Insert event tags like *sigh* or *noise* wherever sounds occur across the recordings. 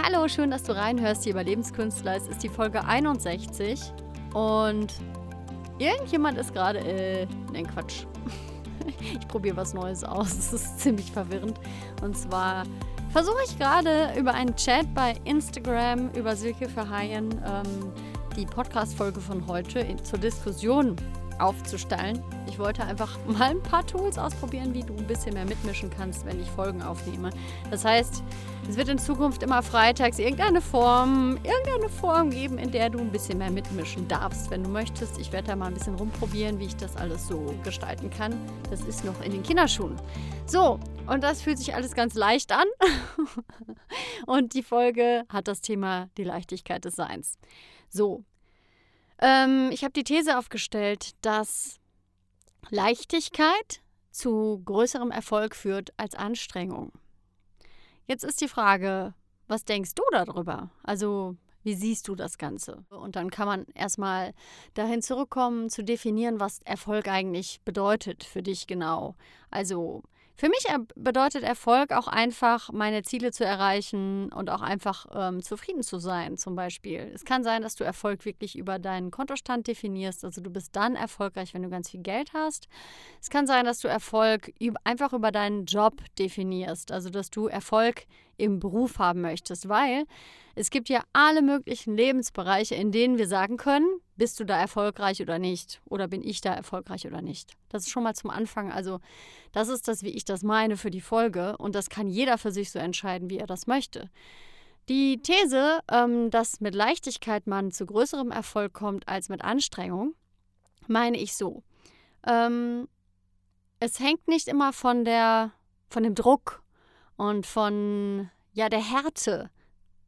Hallo, schön, dass du reinhörst hier bei Lebenskünstler. Es ist die Folge 61 und irgendjemand ist gerade. Äh, nein, Quatsch. *laughs* Ich probiere was Neues aus. Es ist ziemlich verwirrend. Und zwar versuche ich gerade über einen Chat bei Instagram über Silke Verheyen ähm, die Podcast-Folge von heute in, zur Diskussion aufzustellen. Ich wollte einfach *laughs* mal ein paar Tools ausprobieren, wie du ein bisschen mehr mitmischen kannst, wenn ich Folgen aufnehme. Das heißt, es wird in Zukunft immer freitags irgendeine Form, irgendeine Form geben, in der du ein bisschen mehr mitmischen darfst, wenn du möchtest. Ich werde da mal ein bisschen rumprobieren, wie ich das alles so gestalten kann. Das ist noch in den Kinderschuhen. So, und das fühlt sich alles ganz leicht an. *laughs* und die Folge hat das Thema die Leichtigkeit des Seins. So, ähm, ich habe die These aufgestellt, dass Leichtigkeit zu größerem Erfolg führt als Anstrengung. Jetzt ist die Frage, was denkst du darüber? Also, wie siehst du das Ganze? Und dann kann man erstmal dahin zurückkommen, zu definieren, was Erfolg eigentlich bedeutet für dich genau. Also, für mich bedeutet Erfolg auch einfach, meine Ziele zu erreichen und auch einfach ähm, zufrieden zu sein, zum Beispiel. Es kann sein, dass du Erfolg wirklich über deinen Kontostand definierst. Also du bist dann erfolgreich, wenn du ganz viel Geld hast. Es kann sein, dass du Erfolg einfach über deinen Job definierst. Also dass du Erfolg im Beruf haben möchtest, weil es gibt ja alle möglichen Lebensbereiche, in denen wir sagen können, bist du da erfolgreich oder nicht? Oder bin ich da erfolgreich oder nicht? Das ist schon mal zum Anfang. Also, das ist das, wie ich das meine für die Folge. Und das kann jeder für sich so entscheiden, wie er das möchte. Die These, ähm, dass mit Leichtigkeit man zu größerem Erfolg kommt als mit Anstrengung, meine ich so. Ähm, es hängt nicht immer von der, von dem Druck und von ja, der Härte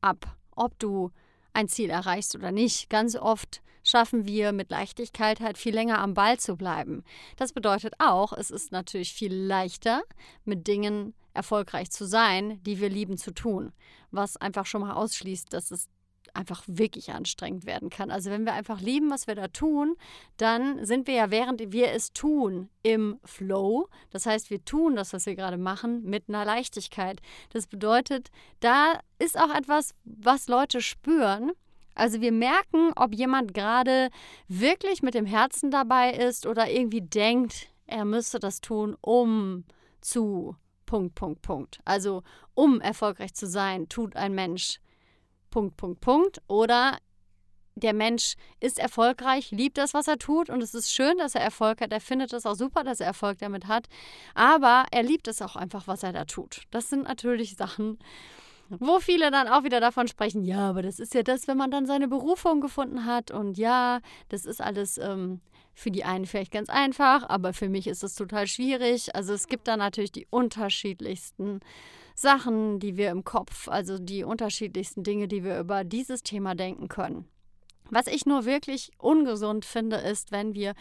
ab, ob du ein Ziel erreichst oder nicht. Ganz oft schaffen wir mit Leichtigkeit halt viel länger am Ball zu bleiben. Das bedeutet auch, es ist natürlich viel leichter, mit Dingen erfolgreich zu sein, die wir lieben zu tun. Was einfach schon mal ausschließt, dass es einfach wirklich anstrengend werden kann. Also wenn wir einfach lieben, was wir da tun, dann sind wir ja, während wir es tun, im Flow. Das heißt, wir tun das, was wir gerade machen, mit einer Leichtigkeit. Das bedeutet, da ist auch etwas, was Leute spüren. Also wir merken, ob jemand gerade wirklich mit dem Herzen dabei ist oder irgendwie denkt, er müsste das tun, um zu Punkt, Punkt, Punkt. Also um erfolgreich zu sein, tut ein Mensch Punkt, Punkt, Punkt. Oder der Mensch ist erfolgreich, liebt das, was er tut und es ist schön, dass er Erfolg hat. Er findet es auch super, dass er Erfolg damit hat. Aber er liebt es auch einfach, was er da tut. Das sind natürlich Sachen, wo viele dann auch wieder davon sprechen, ja, aber das ist ja das, wenn man dann seine Berufung gefunden hat und ja, das ist alles ähm, für die einen vielleicht ganz einfach, aber für mich ist es total schwierig. Also es gibt da natürlich die unterschiedlichsten Sachen, die wir im Kopf, also die unterschiedlichsten Dinge, die wir über dieses Thema denken können. Was ich nur wirklich ungesund finde, ist, wenn wir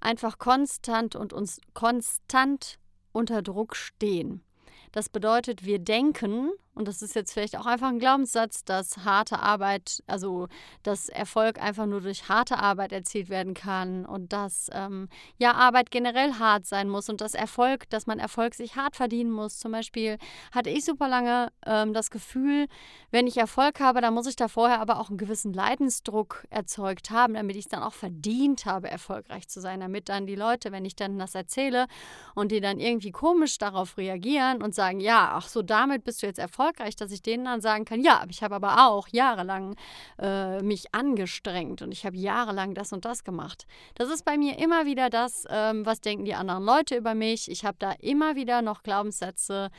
einfach konstant und uns konstant unter Druck stehen. Das bedeutet, wir denken, und das ist jetzt vielleicht auch einfach ein Glaubenssatz, dass harte Arbeit, also dass Erfolg einfach nur durch harte Arbeit erzielt werden kann und dass ähm, ja Arbeit generell hart sein muss und dass Erfolg, dass man Erfolg sich hart verdienen muss. Zum Beispiel hatte ich super lange ähm, das Gefühl, wenn ich Erfolg habe, dann muss ich da vorher aber auch einen gewissen Leidensdruck erzeugt haben, damit ich es dann auch verdient habe, erfolgreich zu sein, damit dann die Leute, wenn ich dann das erzähle und die dann irgendwie komisch darauf reagieren und sagen, ja, ach so, damit bist du jetzt erfolgreich erfolgreich, dass ich denen dann sagen kann, ja, ich habe aber auch jahrelang äh, mich angestrengt und ich habe jahrelang das und das gemacht. Das ist bei mir immer wieder das, ähm, was denken die anderen Leute über mich. Ich habe da immer wieder noch Glaubenssätze,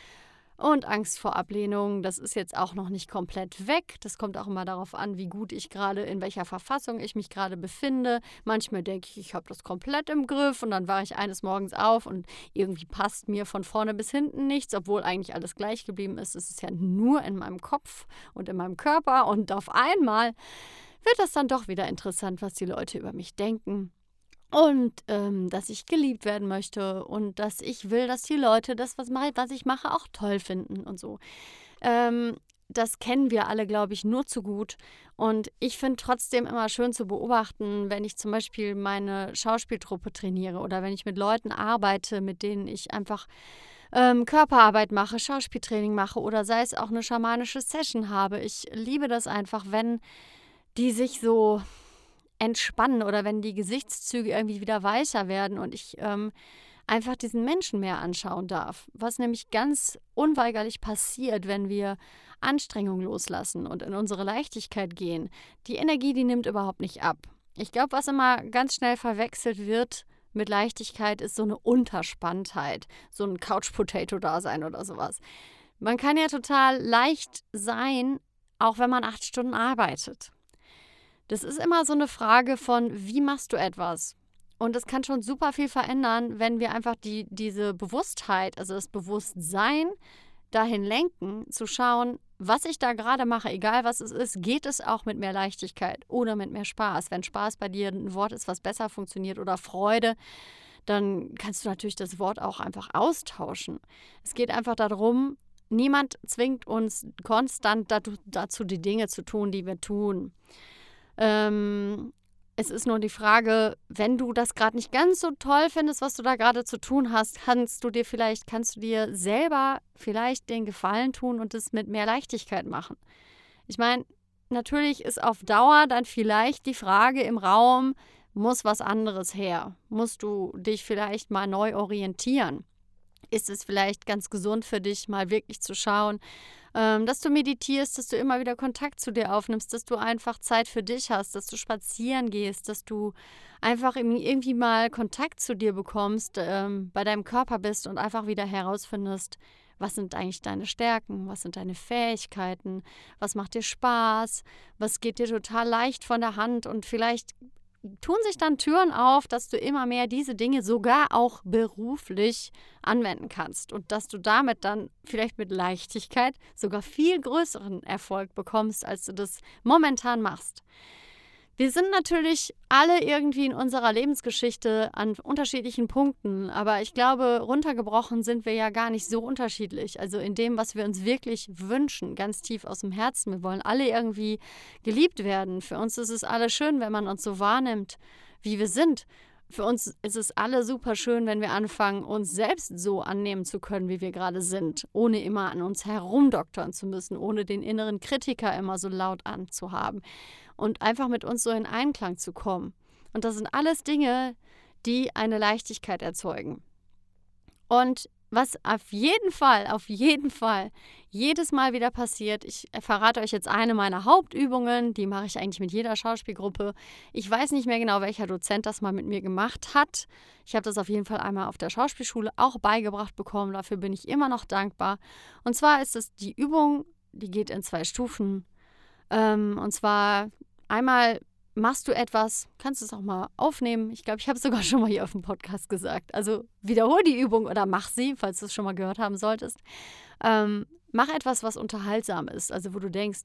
und Angst vor Ablehnung, das ist jetzt auch noch nicht komplett weg. Das kommt auch immer darauf an, wie gut ich gerade, in welcher Verfassung ich mich gerade befinde. Manchmal denke ich, ich habe das komplett im Griff und dann wache ich eines Morgens auf und irgendwie passt mir von vorne bis hinten nichts, obwohl eigentlich alles gleich geblieben ist. Es ist ja nur in meinem Kopf und in meinem Körper und auf einmal wird das dann doch wieder interessant, was die Leute über mich denken und ähm, dass ich geliebt werden möchte und dass ich will, dass die Leute das, was, was ich mache, auch toll finden und so. Ähm, das kennen wir alle, glaube ich, nur zu gut. Und ich finde trotzdem immer schön zu beobachten, wenn ich zum Beispiel meine Schauspieltruppe trainiere oder wenn ich mit Leuten arbeite, mit denen ich einfach ähm, Körperarbeit mache, Schauspieltraining mache oder sei es auch eine schamanische Session habe. Ich liebe das einfach, wenn die sich so entspannen oder wenn die Gesichtszüge irgendwie wieder weicher werden und ich ähm, einfach diesen Menschen mehr anschauen darf. Was nämlich ganz unweigerlich passiert, wenn wir Anstrengung loslassen und in unsere Leichtigkeit gehen. Die Energie, die nimmt überhaupt nicht ab. Ich glaube, was immer ganz schnell verwechselt wird mit Leichtigkeit, ist so eine Unterspanntheit, so ein Couch-Potato-Dasein oder sowas. Man kann ja total leicht sein, auch wenn man acht Stunden arbeitet. Das ist immer so eine Frage von, wie machst du etwas? Und es kann schon super viel verändern, wenn wir einfach die, diese Bewusstheit, also das Bewusstsein dahin lenken, zu schauen, was ich da gerade mache, egal was es ist, geht es auch mit mehr Leichtigkeit oder mit mehr Spaß. Wenn Spaß bei dir ein Wort ist, was besser funktioniert oder Freude, dann kannst du natürlich das Wort auch einfach austauschen. Es geht einfach darum, niemand zwingt uns konstant dazu, die Dinge zu tun, die wir tun. Ähm, es ist nur die Frage, wenn du das gerade nicht ganz so toll findest, was du da gerade zu tun hast, kannst du dir vielleicht, kannst du dir selber vielleicht den Gefallen tun und es mit mehr Leichtigkeit machen. Ich meine, natürlich ist auf Dauer dann vielleicht die Frage im Raum, muss was anderes her? Musst du dich vielleicht mal neu orientieren? Ist es vielleicht ganz gesund für dich, mal wirklich zu schauen, ähm, dass du meditierst, dass du immer wieder Kontakt zu dir aufnimmst, dass du einfach Zeit für dich hast, dass du spazieren gehst, dass du einfach irgendwie mal Kontakt zu dir bekommst, ähm, bei deinem Körper bist und einfach wieder herausfindest, was sind eigentlich deine Stärken, was sind deine Fähigkeiten, was macht dir Spaß, was geht dir total leicht von der Hand und vielleicht tun sich dann Türen auf, dass du immer mehr diese Dinge sogar auch beruflich anwenden kannst und dass du damit dann vielleicht mit Leichtigkeit sogar viel größeren Erfolg bekommst, als du das momentan machst. Wir sind natürlich alle irgendwie in unserer Lebensgeschichte an unterschiedlichen Punkten, aber ich glaube, runtergebrochen sind wir ja gar nicht so unterschiedlich. Also in dem, was wir uns wirklich wünschen, ganz tief aus dem Herzen. Wir wollen alle irgendwie geliebt werden. Für uns ist es alle schön, wenn man uns so wahrnimmt, wie wir sind. Für uns ist es alle super schön, wenn wir anfangen, uns selbst so annehmen zu können, wie wir gerade sind, ohne immer an uns herumdoktern zu müssen, ohne den inneren Kritiker immer so laut anzuhaben und einfach mit uns so in Einklang zu kommen. Und das sind alles Dinge, die eine Leichtigkeit erzeugen. Und was auf jeden Fall, auf jeden Fall jedes Mal wieder passiert, ich verrate euch jetzt eine meiner Hauptübungen, die mache ich eigentlich mit jeder Schauspielgruppe. Ich weiß nicht mehr genau, welcher Dozent das mal mit mir gemacht hat. Ich habe das auf jeden Fall einmal auf der Schauspielschule auch beigebracht bekommen. Dafür bin ich immer noch dankbar. Und zwar ist es die Übung, die geht in zwei Stufen. Ähm, und zwar einmal machst du etwas, kannst du es auch mal aufnehmen. Ich glaube, ich habe es sogar *laughs* schon mal hier auf dem Podcast gesagt. Also wiederhol die Übung oder mach sie, falls du es schon mal gehört haben solltest. Ähm, mach etwas, was unterhaltsam ist. Also wo du denkst,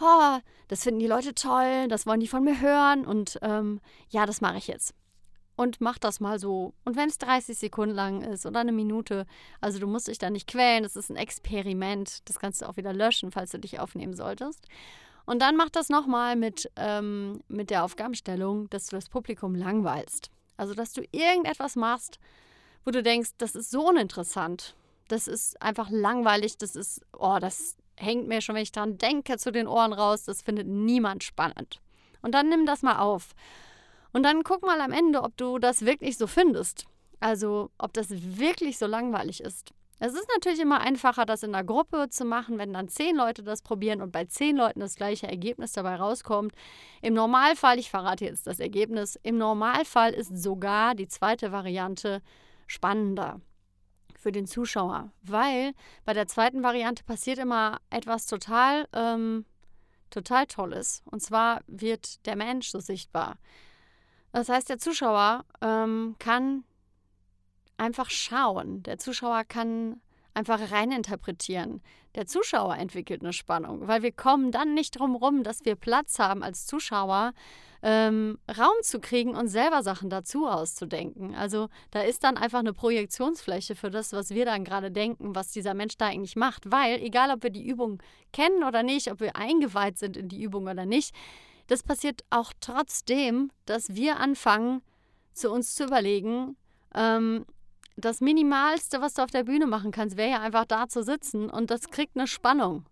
oh, das finden die Leute toll, das wollen die von mir hören und ähm, ja, das mache ich jetzt. Und mach das mal so. Und wenn es 30 Sekunden lang ist oder eine Minute, also du musst dich da nicht quälen, das ist ein Experiment. Das kannst du auch wieder löschen, falls du dich aufnehmen solltest. Und dann mach das nochmal mit, ähm, mit der Aufgabenstellung, dass du das Publikum langweilst. Also, dass du irgendetwas machst, wo du denkst, das ist so uninteressant. Das ist einfach langweilig. Das ist, oh, das hängt mir schon, wenn ich dran denke, zu den Ohren raus. Das findet niemand spannend. Und dann nimm das mal auf. Und dann guck mal am Ende, ob du das wirklich so findest. Also, ob das wirklich so langweilig ist. Es ist natürlich immer einfacher, das in einer Gruppe zu machen, wenn dann zehn Leute das probieren und bei zehn Leuten das gleiche Ergebnis dabei rauskommt. Im Normalfall, ich verrate jetzt das Ergebnis, im Normalfall ist sogar die zweite Variante spannender für den Zuschauer, weil bei der zweiten Variante passiert immer etwas total, ähm, total Tolles. Und zwar wird der Mensch so sichtbar. Das heißt, der Zuschauer ähm, kann einfach schauen. Der Zuschauer kann einfach reininterpretieren. Der Zuschauer entwickelt eine Spannung, weil wir kommen dann nicht drum rum, dass wir Platz haben als Zuschauer, ähm, Raum zu kriegen und selber Sachen dazu auszudenken. Also da ist dann einfach eine Projektionsfläche für das, was wir dann gerade denken, was dieser Mensch da eigentlich macht. Weil, egal ob wir die Übung kennen oder nicht, ob wir eingeweiht sind in die Übung oder nicht, das passiert auch trotzdem, dass wir anfangen, zu uns zu überlegen, ähm, das Minimalste, was du auf der Bühne machen kannst, wäre ja einfach da zu sitzen und das kriegt eine Spannung.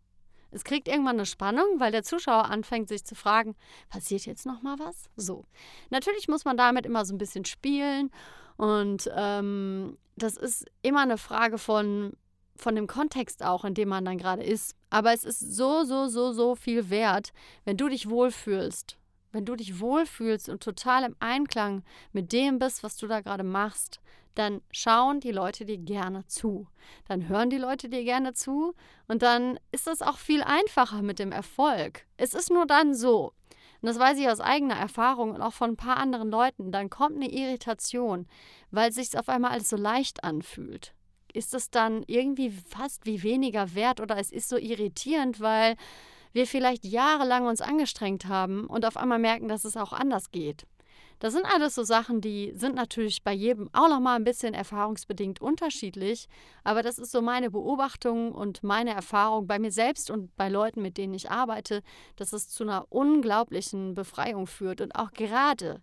Es kriegt irgendwann eine Spannung, weil der Zuschauer anfängt, sich zu fragen, passiert jetzt noch mal was? So. Natürlich muss man damit immer so ein bisschen spielen und ähm, das ist immer eine Frage von, von dem Kontext auch, in dem man dann gerade ist. Aber es ist so, so, so, so viel wert, wenn du dich wohlfühlst. Wenn du dich wohlfühlst und total im Einklang mit dem bist, was du da gerade machst, dann schauen die Leute dir gerne zu. Dann hören die Leute dir gerne zu und dann ist es auch viel einfacher mit dem Erfolg. Es ist nur dann so, und das weiß ich aus eigener Erfahrung und auch von ein paar anderen Leuten, dann kommt eine Irritation, weil es sich auf einmal alles so leicht anfühlt. Ist es dann irgendwie fast wie weniger wert oder es ist so irritierend, weil wir vielleicht jahrelang uns angestrengt haben und auf einmal merken, dass es auch anders geht. Das sind alles so Sachen, die sind natürlich bei jedem auch nochmal ein bisschen erfahrungsbedingt unterschiedlich. Aber das ist so meine Beobachtung und meine Erfahrung bei mir selbst und bei Leuten, mit denen ich arbeite, dass es zu einer unglaublichen Befreiung führt. Und auch gerade,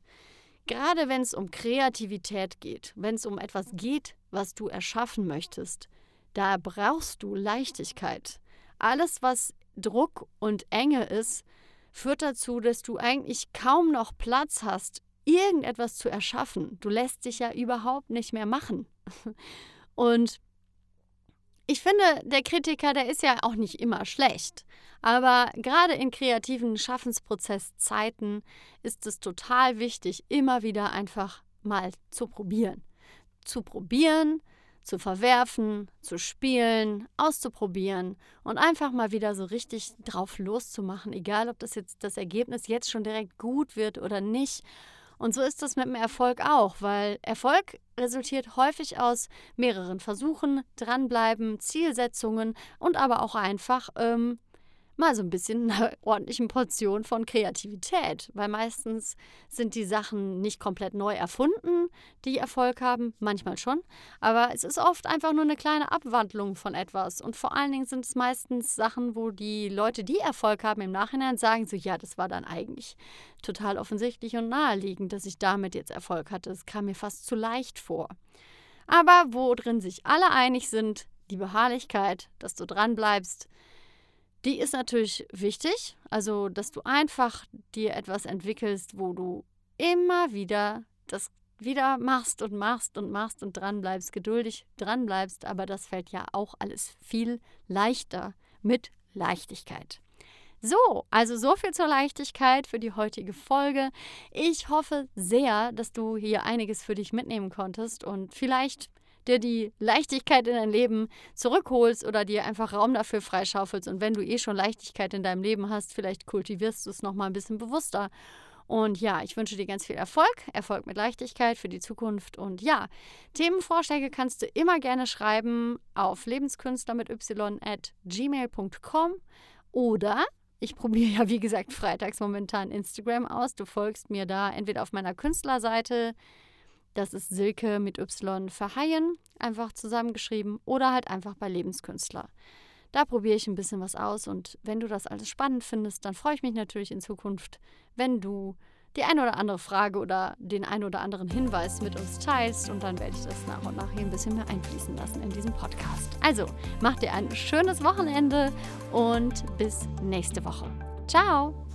gerade wenn es um Kreativität geht, wenn es um etwas geht, was du erschaffen möchtest, da brauchst du Leichtigkeit. Alles, was Druck und Enge ist, führt dazu, dass du eigentlich kaum noch Platz hast irgendetwas zu erschaffen. Du lässt dich ja überhaupt nicht mehr machen. *laughs* Und ich finde, der Kritiker, der ist ja auch nicht immer schlecht. Aber gerade in kreativen Schaffensprozesszeiten ist es total wichtig, immer wieder einfach mal zu probieren. Zu probieren, zu verwerfen, zu spielen, auszuprobieren und einfach mal wieder so richtig drauf loszumachen, egal ob das jetzt das Ergebnis jetzt schon direkt gut wird oder nicht. Und so ist das mit dem Erfolg auch, weil Erfolg resultiert häufig aus mehreren Versuchen, dranbleiben, Zielsetzungen und aber auch einfach ähm, mal so ein bisschen einer *laughs* ordentlichen Portion von Kreativität, weil meistens sind die Sachen nicht komplett neu erfunden, die Erfolg haben, manchmal schon, aber es ist oft einfach nur eine kleine Abwandlung von etwas und vor allen Dingen sind es meistens Sachen, wo die Leute, die Erfolg haben, im Nachhinein sagen so, ja, das war dann eigentlich total offensichtlich und naheliegend, dass ich damit jetzt Erfolg hatte. Es kam mir fast zu leicht vor. Aber wo drin sich alle einig sind, die Beharrlichkeit, dass du dran bleibst, die ist natürlich wichtig, also dass du einfach dir etwas entwickelst, wo du immer wieder das wieder machst und machst und machst und dranbleibst, geduldig dranbleibst, aber das fällt ja auch alles viel leichter mit Leichtigkeit. So, also so viel zur Leichtigkeit für die heutige Folge. Ich hoffe sehr, dass du hier einiges für dich mitnehmen konntest und vielleicht dir die Leichtigkeit in dein Leben zurückholst oder dir einfach Raum dafür freischaufelst. Und wenn du eh schon Leichtigkeit in deinem Leben hast, vielleicht kultivierst du es nochmal ein bisschen bewusster. Und ja, ich wünsche dir ganz viel Erfolg, Erfolg mit Leichtigkeit für die Zukunft. Und ja, Themenvorschläge kannst du immer gerne schreiben auf lebenskünstler mit y at gmail.com oder ich probiere ja, wie gesagt, freitags momentan Instagram aus. Du folgst mir da entweder auf meiner Künstlerseite das ist Silke mit Y verheien, einfach zusammengeschrieben oder halt einfach bei Lebenskünstler. Da probiere ich ein bisschen was aus und wenn du das alles spannend findest, dann freue ich mich natürlich in Zukunft, wenn du die eine oder andere Frage oder den einen oder anderen Hinweis mit uns teilst und dann werde ich das nach und nach hier ein bisschen mehr einfließen lassen in diesem Podcast. Also, mach dir ein schönes Wochenende und bis nächste Woche. Ciao!